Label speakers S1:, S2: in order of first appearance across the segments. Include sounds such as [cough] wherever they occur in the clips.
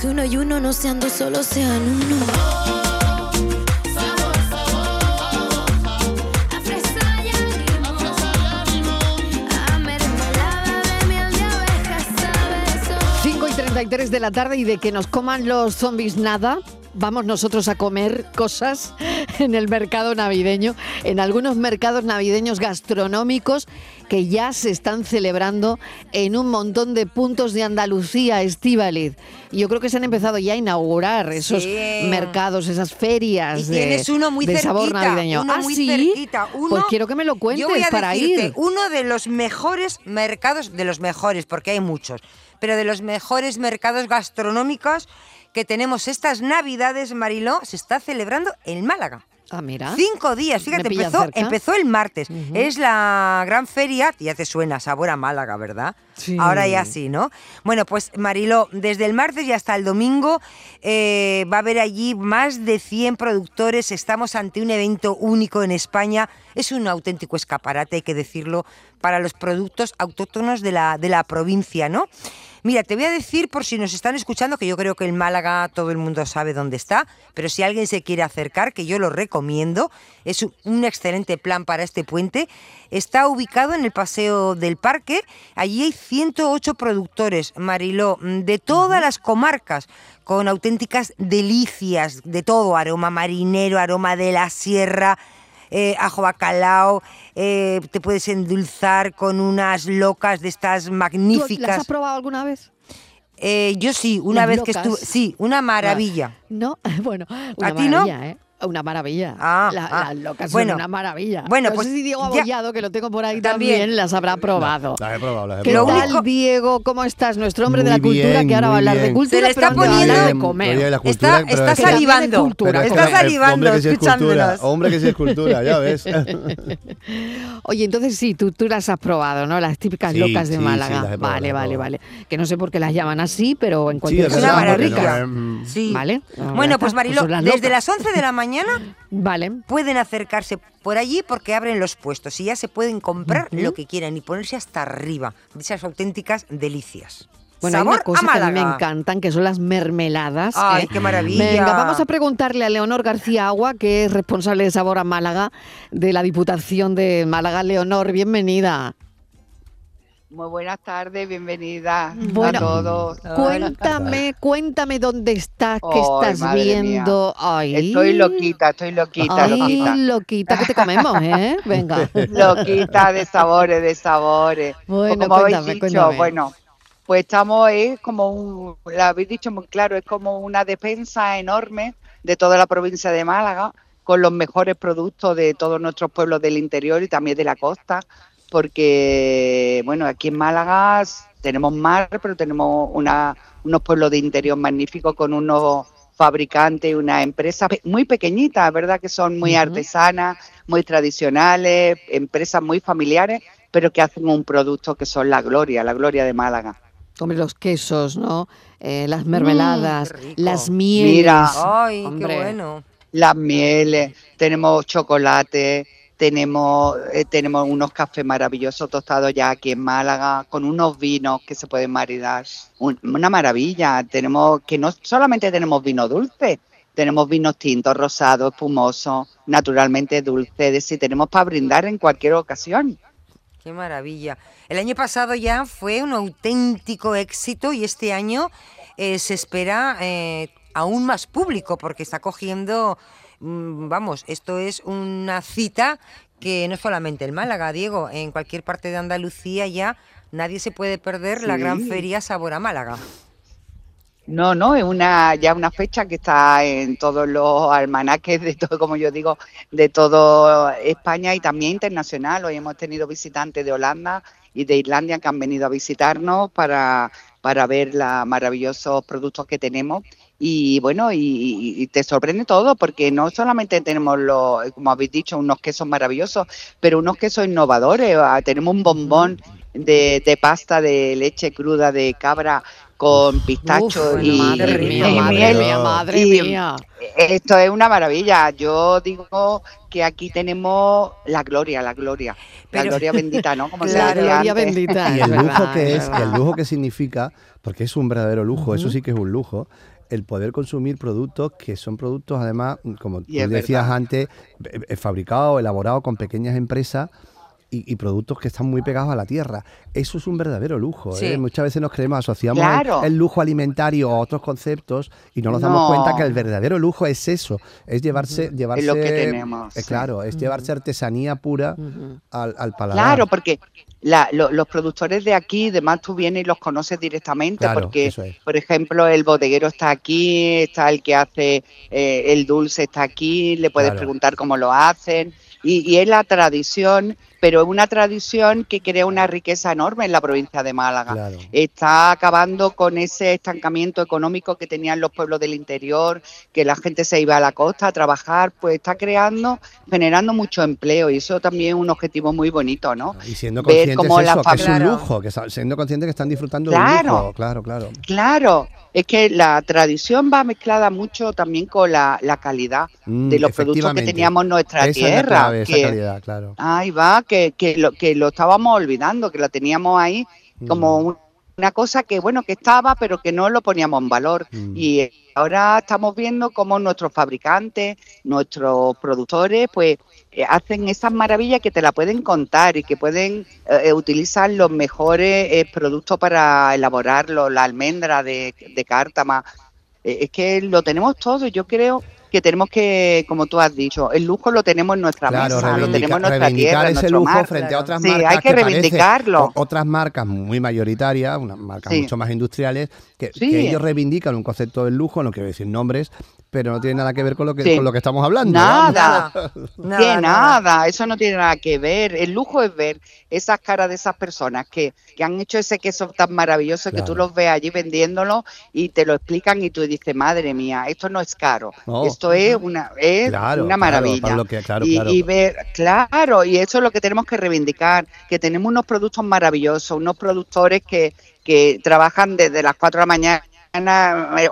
S1: que uno y uno no sean dos, solo sean uno. Sabor, sabor. A fresa y a limón. A mermelada de miel de abeja, sabe eso.
S2: 5 y 33 de la tarde y de que nos coman los zombies nada. Vamos nosotros a comer cosas en el mercado navideño, en algunos mercados navideños gastronómicos que ya se están celebrando en un montón de puntos de Andalucía, Estíbaliz. Yo creo que se han empezado ya a inaugurar esos
S3: Sí.
S2: mercados, esas ferias
S3: Y
S2: de,
S3: tienes uno muy
S2: de sabor navideño.
S3: uno
S2: ¿Ah,
S3: muy
S2: sí?
S3: cerquita, uno-
S2: pues quiero que me lo cuentes
S3: Yo voy a
S2: para
S3: decirte,
S2: ir.
S3: uno de los mejores mercados, de los mejores, porque hay muchos, pero de los mejores mercados gastronómicos que tenemos estas Navidades, Mariló, se está celebrando en Málaga.
S2: Ah, mira.
S3: Cinco días, fíjate, empezó, empezó el martes. Es la gran feria, ya te suena, sabor a Málaga, ¿verdad?
S2: Sí.
S3: Ahora ya sí, ¿no? Bueno, pues Mariló, desde el martes y hasta el domingo eh, va a haber allí más de 100 productores. Estamos ante un evento único en España. Es un auténtico escaparate, hay que decirlo, para los productos autóctonos de la, de la provincia, ¿no? Mira, te voy a decir por si nos están escuchando, que yo creo que en Málaga todo el mundo sabe dónde está, pero si alguien se quiere acercar, que yo lo recomiendo, es un- excelente plan para este puente. Está ubicado en el Paseo del Parque, allí hay 108 productores, Mariló, de todas las comarcas, con auténticas delicias, de todo, aroma marinero, aroma de la sierra, eh, ajo bacalao, eh, te puedes endulzar con unas locas de estas
S2: ¿Tú
S3: magníficas.
S2: las has probado alguna vez?
S3: Eh, yo sí, una
S2: Las
S3: vez que estuve. Sí, una maravilla.
S2: No, [laughs] bueno, una
S3: ¿A ti no?
S2: ¿eh? Una maravilla.
S3: Ah,
S2: La-
S3: ah.
S2: Las locas
S3: Bueno,
S2: son una maravilla.
S3: bueno,
S2: no
S3: pues
S2: sé si Diego
S3: ya-
S2: Abollado, que lo tengo por ahí
S3: También.
S2: también, las habrá probado.
S4: Las he probado, las he
S2: ¿Qué
S4: probado.
S2: tal, Diego? ¿Cómo estás? Nuestro hombre de la cultura,
S4: bien,
S2: que ahora va a hablar de
S4: bien.
S2: cultura,
S3: Se le
S2: pero
S3: está
S2: antes va a hablar
S3: poniendo-
S2: de comer.
S4: la
S3: Está,
S4: cultura,
S3: está
S4: es
S3: salivando.
S2: cultura,
S3: está salivando
S4: Hombre, que sí es cultura. Hombre, que sí es cultura, ya ves. [laughs]
S2: Oye, entonces sí, tú, tú las has probado, ¿no? Las típicas
S4: Sí,
S2: locas de
S4: sí,
S2: Málaga.
S4: probado,
S2: vale, vale, vale. Que no sé por qué las llaman así, pero en cualquier
S4: es
S3: Es una
S2: caso
S3: maravilla.
S2: ricas.
S4: es-
S3: Sí.
S2: Vale.
S3: Bueno,
S2: está.
S3: pues Mariló, desde las 11 de la mañana [laughs]
S2: Vale.
S3: pueden acercarse por allí porque abren los puestos y ya se pueden comprar lo que quieran y ponerse hasta arriba de esas auténticas delicias.
S2: Bueno, hay una cosa
S3: a
S2: que a mí me encantan, que son las mermeladas.
S3: Ay,
S2: ¿eh?
S3: qué maravilla.
S2: Venga, vamos a preguntarle a Leonor García Agua, que es responsable de Sabor a Málaga, de la Diputación de Málaga. Leonor, bienvenida.
S5: Muy buenas tardes, bienvenida
S2: Bueno,
S5: a todos.
S2: Cuéntame, cuéntame dónde estás, qué estás viendo. Ay,
S5: Estoy loquita, estoy loquita,
S2: Ay,
S5: loquita.
S2: loquita, que te comemos, ¿eh? Venga. [laughs]
S5: Loquita de sabores, de sabores. Pues
S2: Bueno,
S5: como habéis dicho,
S2: cuéntame.
S5: bueno, pues estamos, es como un, lo habéis dicho muy claro, es como una despensa enorme de toda la provincia de Málaga, con los mejores productos de todos nuestros pueblos del interior y también de la costa, porque, bueno, aquí en Málaga tenemos mar, pero tenemos una, unos pueblos de interior magníficos con unos fabricantes, unas empresas pe- muy pequeñitas, ¿verdad? Que son muy artesanas, muy tradicionales, empresas muy familiares, pero que hacen un producto que son la gloria, la gloria de Málaga.
S2: Hombre, los quesos, ¿no? Eh, las mermeladas,
S3: qué rico.
S2: las mieles.
S5: Mira.
S3: Ay,
S2: Hombre.
S3: qué bueno.
S5: Las mieles, tenemos chocolate, tenemos, eh, tenemos unos cafés maravillosos tostados ya aquí en Málaga, con unos vinos que se pueden maridar. Un- una maravilla. Tenemos que no solamente tenemos vino dulce, tenemos vinos tintos, rosados, espumosos, naturalmente dulces, y tenemos para brindar en cualquier ocasión.
S3: Qué maravilla. El año pasado ya fue un auténtico éxito y este año eh, se espera eh, aún más público porque está cogiendo, vamos, esto es una cita que no solamente en Málaga, Diego, en cualquier parte de Andalucía ya nadie se puede perder la gran feria Sabor a Málaga.
S5: No, no, es una ya una fecha que está en todos los almanaques de todo, como yo digo, de todo España y también internacional. Hoy hemos tenido visitantes de Holanda y de Islandia que han venido a visitarnos para, para ver los maravillosos productos que tenemos. Y bueno, y, y te sorprende todo porque no solamente tenemos los, como habéis dicho, unos quesos maravillosos, pero unos quesos innovadores. Ah, Tenemos un bombón de, de pasta de leche cruda de cabra con pistacho
S2: Uf,
S5: y,
S2: madre
S5: y-
S2: mía,
S5: y
S2: madre
S5: miel.
S2: mía, madre
S5: Y
S2: mía.
S5: Esto es una maravilla. Yo digo que aquí tenemos la gloria, la gloria, la gloria bendita, ¿no? Como [laughs]
S2: La gloria
S5: antes.
S2: bendita.
S4: Y el lujo que
S2: es
S4: el lujo que significa, porque es un verdadero lujo, eso sí que es un lujo, el poder consumir productos que son productos, además, como tú decías
S5: verdad.
S4: antes, eh, eh, fabricados, elaborados con pequeñas empresas. Y, y productos que están muy pegados a la tierra. Eso es un verdadero lujo.
S3: Sí.
S4: ¿eh? Muchas veces nos creemos, asociamos el-
S5: Claro.
S4: el, lujo alimentario a otros conceptos y no nos damos
S5: No.
S4: cuenta que el verdadero lujo es eso, es llevarse, llevarse
S5: lo que tenemos,
S4: eh,
S5: sí.
S4: claro, es llevarse artesanía pura al, al paladar.
S5: Claro, porque la- lo- los productores de aquí, además tú vienes y los conoces directamente,
S4: Claro,
S5: porque,
S4: es.
S5: por ejemplo, el bodeguero está aquí, está el que hace eh, el dulce está aquí, le puedes
S4: Claro.
S5: preguntar cómo lo hacen, y, y es la tradición, pero es una tradición que crea una riqueza enorme en la provincia de Málaga.
S4: Claro.
S5: Está acabando con ese estancamiento económico que tenían los pueblos del interior, que la gente se iba a la costa a trabajar, pues está creando, generando mucho empleo y eso también es un objetivo muy bonito, ¿no?
S4: Y siendo conscientes
S5: cómo la
S4: eso, que es un lujo, que siendo conscientes que están disfrutando de un
S5: Claro.
S4: lujo. Claro, claro.
S5: Claro, es que la tradición va mezclada mucho también con la, la calidad
S4: Mm,
S5: de los productos que teníamos en nuestra
S4: Esa es la
S5: tierra.
S4: clave, esa
S5: que-
S4: calidad, claro.
S5: Ahí va, que, que, lo, que lo estábamos olvidando, que la teníamos ahí como
S4: Mm.
S5: un- una cosa que, bueno, que estaba, pero que no lo poníamos en valor.
S4: Mm.
S5: Y eh, ahora estamos viendo cómo nuestros fabricantes, nuestros productores, pues eh, hacen esas maravillas que te la pueden contar y que pueden eh, eh, utilizar los mejores eh, productos para elaborarlo, la almendra de, de cártama. Eh, es que lo tenemos todo. Yo creo que tenemos que, como tú has dicho, el lujo lo tenemos en nuestra
S4: Claro,
S5: mesa, lo tenemos en nuestra
S4: reivindicar
S5: tierra,
S4: ese lujo
S5: mar.
S4: frente a otras
S5: Sí,
S4: marcas
S5: hay que reivindicarlo.
S4: otras marcas muy mayoritarias, unas marcas
S5: Sí.
S4: mucho más industriales, que,
S5: Sí.
S4: que ellos reivindican un concepto del lujo, no quiero decir nombres, pero no tiene nada que ver con lo que,
S5: Sí.
S4: con lo que estamos hablando.
S5: Nada.
S3: Nada,
S5: que nada. eso no tiene nada que ver. El lujo es ver esas caras de esas personas que, que han hecho ese queso tan maravilloso que
S4: Claro.
S5: tú los ves allí vendiéndolo y te lo explican y tú dices, madre mía, esto no es caro,
S4: No.
S5: esto es una, es
S4: Claro,
S5: una maravilla.
S4: que- claro,
S5: y,
S4: claro.
S5: y ver, claro, y eso es lo que tenemos que reivindicar, que tenemos unos productos maravillosos, unos productores que, que trabajan desde las 4 de la mañana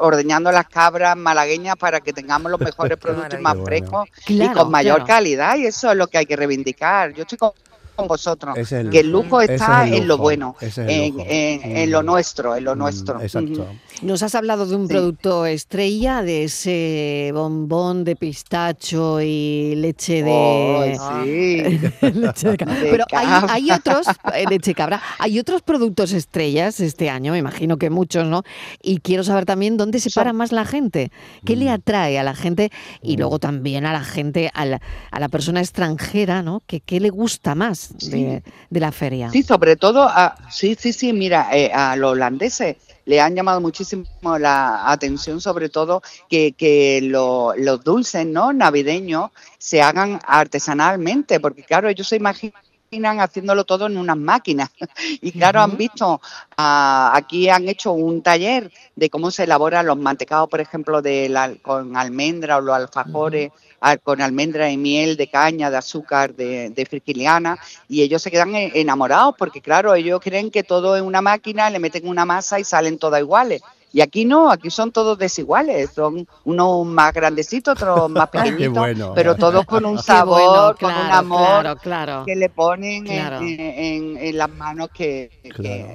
S5: ordeñando las cabras malagueñas para que tengamos los mejores [laughs] productos más frescos
S2: Claro,
S5: y con mayor
S2: claro.
S5: calidad y eso es lo que hay que reivindicar. Yo estoy con, con vosotros,
S4: Ese es el
S5: que el
S4: lujo. es
S5: está en lo bueno,
S4: es
S5: en, en- en lo
S4: Mm.
S5: nuestro, en lo
S4: Mm,
S5: nuestro.
S4: Exacto.
S2: Nos has hablado de un
S5: Sí.
S2: producto estrella, de ese bombón de pistacho y leche de...
S5: Ay, sí. [laughs]
S2: leche de cabra.
S5: De
S2: Pero hay,
S5: cabra.
S2: hay otros, eh, leche cabra, hay otros productos estrellas este año, me imagino que muchos, ¿no? Y quiero saber también dónde se para más la gente, qué
S4: Mm.
S2: le atrae a la gente y luego también a la gente, a la, a la persona extranjera, ¿no? Que, ¿Qué le gusta más de, de la feria?
S5: Sí, sobre todo, a, sí, sí, sí, mira, eh, a los holandeses le han llamado muchísimo la atención, sobre todo que, que lo- los dulces no navideños se hagan artesanalmente, porque claro, ellos se imaginan haciéndolo todo en unas máquinas. [laughs] Y claro, han visto, ah, aquí han hecho un taller de cómo se elaboran los mantecados, por ejemplo, de la- con almendra o los alfajores ah, con almendra y miel de caña, de azúcar, de, de frigiliana, y ellos se quedan e- enamorados porque, claro, ellos creen que todo es una máquina, le meten una masa y salen todas iguales. Y aquí no, aquí son todos desiguales, son unos más grandecitos, otros más [laughs] pequeñitos,
S4: bueno.
S5: pero todos con un [laughs] sabor,
S2: bueno,
S5: con un amor
S2: Claro, claro.
S5: que le ponen en-
S2: Claro.
S5: en, en- en las manos que,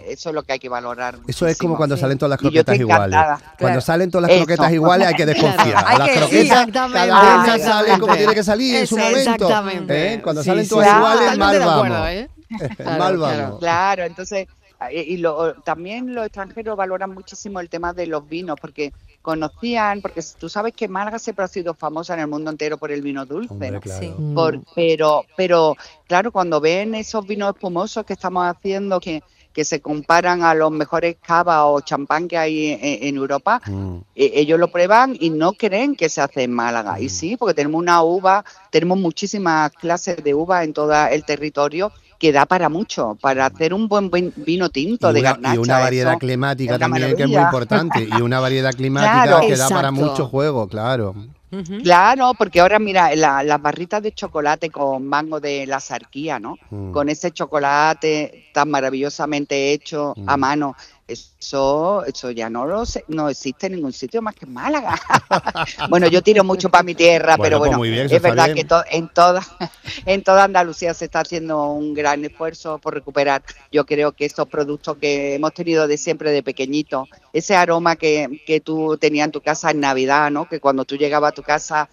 S5: eso es lo que hay que valorar.
S4: Eso es como cuando
S2: Sí.
S4: salen todas las croquetas iguales. Cuando salen todas las
S5: Eso.
S4: croquetas iguales hay que [laughs] desconfiar.
S2: Claro.
S3: Hay
S4: Las
S3: que-
S4: croquetas
S2: Exactamente,
S4: cada una
S2: exactamente.
S4: sale como tiene que salir en su momento.
S2: Exactamente.
S4: ¿eh? Cuando
S2: Sí,
S4: salen todas
S5: sí.
S4: iguales, mal
S2: acuerdo,
S4: vamos.
S2: ¿eh?
S4: mal
S2: Claro,
S4: vamos.
S2: claro.
S5: Claro, entonces, y lo- también los extranjeros valoran muchísimo el tema de los vinos, porque conocían, porque tú sabes que Málaga siempre ha sido famosa en el mundo entero por el vino dulce,
S4: Hombre,
S5: ¿no?
S4: claro.
S3: Sí.
S5: Por- pero, pero claro, cuando ven esos vinos espumosos que estamos haciendo, que, que se comparan a los mejores cava o champán que hay en, en Europa,
S4: Mm.
S5: eh, ellos lo prueban y no creen que se hace en Málaga. Y sí, porque tenemos una uva, tenemos muchísimas clases de uva en todo el territorio que da para mucho, para hacer un buen vin- vino tinto
S4: Y
S5: de
S4: una,
S5: garnacha.
S4: y una variedad
S5: eso
S4: climática
S5: una
S4: también que es muy importante. Y una variedad [laughs] climática
S5: Claro.
S4: que da para mucho juego, claro.
S5: Claro, porque ahora mira, la- las barritas de chocolate con mango de la sarquía, ¿no?
S4: Mm.
S5: Con ese chocolate tan maravillosamente hecho a
S4: Mm.
S5: mano, eso, eso ya no lo sé- no existe en ningún sitio más que en Málaga. [laughs] bueno, yo tiro mucho para mi tierra,
S4: Bueno,
S5: pero
S4: pues
S5: bueno,
S4: bien, eso
S5: es verdad
S4: bien.
S5: que to- en toda, [laughs] en toda Andalucía se está haciendo un gran esfuerzo por recuperar. Yo creo que estos productos que hemos tenido de siempre, de pequeñito, ese aroma que, que tú tenías en tu casa en Navidad, ¿no? Que cuando tú llegabas a tu casa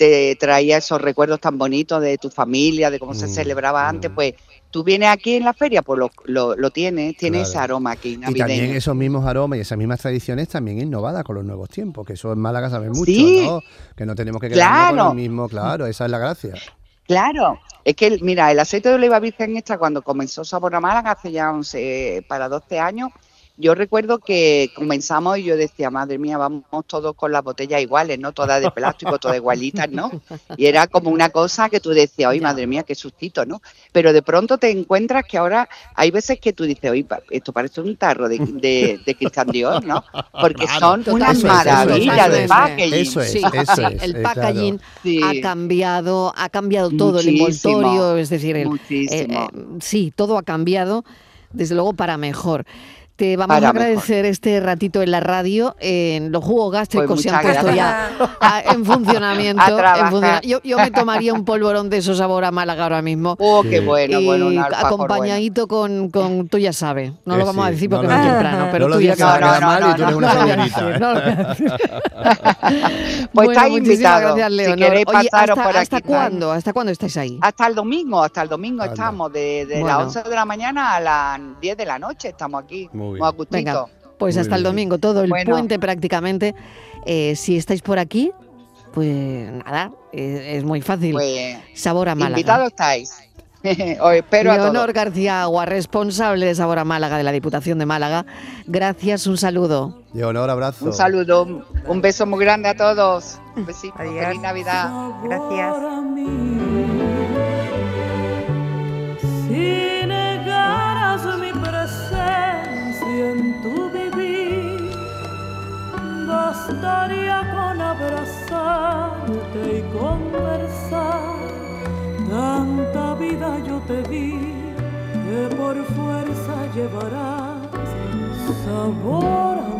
S5: te traía esos recuerdos tan bonitos de tu familia, de cómo se
S4: Mm,
S5: celebraba antes,
S4: mm.
S5: pues tú vienes aquí en la feria, pues lo, lo, lo tienes, tiene
S4: Claro.
S5: ese aroma aquí
S4: Y también esos mismos aromas y esas mismas tradiciones también innovadas con los nuevos tiempos, que eso en Málaga sabe mucho,
S5: Sí.
S4: ¿no? Que no tenemos que quedarnos con
S5: Claro.
S4: lo mismo, claro, esa es la gracia.
S5: Claro, es que, mira, el aceite de oliva virgen extra cuando comenzó Sabor a Málaga hace ya 11, para 12 años, yo recuerdo que comenzamos y yo decía, madre mía, vamos todos con las botellas iguales, ¿no? Todas de plástico, todas igualitas, ¿no? Y era como una cosa que tú decías, oye, madre mía, qué sustito, ¿no? Pero de pronto te encuentras que ahora hay veces que tú dices, oye, pa- esto parece un tarro de, de, de Cristian Dior, ¿no? Porque
S4: Claro.
S5: son
S4: Eso es, eso es,
S5: maravillas de
S2: eso es.
S5: packaging.
S4: Eso es,
S2: Sí,
S4: eso
S2: sí,
S4: es,
S2: el
S4: eh,
S2: packaging
S4: claro.
S5: Sí.
S2: ha cambiado, ha cambiado todo, el envoltorio, es decir, el, eh, eh, sí, todo ha cambiado, desde luego para mejor. Te vamos
S5: Para
S2: a agradecer este ratito en la radio, en los jugos gástricos
S5: Pues
S2: se han puesto ya a- en funcionamiento. [laughs]
S5: A
S2: en funciona- yo, yo me tomaría un polvorón de esos sabor a Málaga ahora mismo.
S5: Oh, qué
S4: Sí.
S5: bueno,
S2: y
S5: bueno, un alfajor bueno.
S2: acompañadito con, con, tú ya sabes, no
S4: Eh,
S2: lo vamos a
S4: sí,
S2: decir
S4: no
S2: porque
S4: lo
S2: no es temprano, pero
S4: no
S2: tú ya
S4: a
S2: sabes.
S4: quedar
S5: No,
S4: mal
S5: no,
S4: y tú eres
S5: no,
S4: una
S2: no lo voy a
S4: señorita.
S2: decir,
S4: ¿eh?
S2: no lo voy a decir.
S5: Pues
S2: Bueno,
S5: estáis invitados.
S2: gracias,
S5: Si queréis
S2: Oye,
S5: pasaros
S2: ¿hasta,
S5: por
S2: ¿hasta
S5: aquí,
S2: cuándo? ¿Hasta cuándo estáis ahí?
S5: Hasta el domingo, hasta el domingo estamos, de, las 11 de la mañana a las 10 de la noche estamos aquí,
S4: Muy bien.
S5: a.
S2: Venga, pues
S4: Muy
S2: hasta el domingo, todo el
S5: Bueno.
S2: puente prácticamente. Eh, si estáis por aquí, pues nada, eh, es muy fácil.
S5: Pues
S2: Sabor a Málaga.
S5: invitados estáis. [laughs] Os espero a
S2: Leonor
S5: todos.
S2: García Agua, responsable de Sabor a Málaga de la Diputación de Málaga. Gracias, un saludo.
S4: Leonor, abrazo.
S5: Un saludo, un- un beso muy grande a todos. Un besito,
S3: Adiós.
S5: feliz Navidad.
S3: Gracias.
S6: Abrazarte y conversar. Tanta vida yo te di que por fuerza llevarás sabor a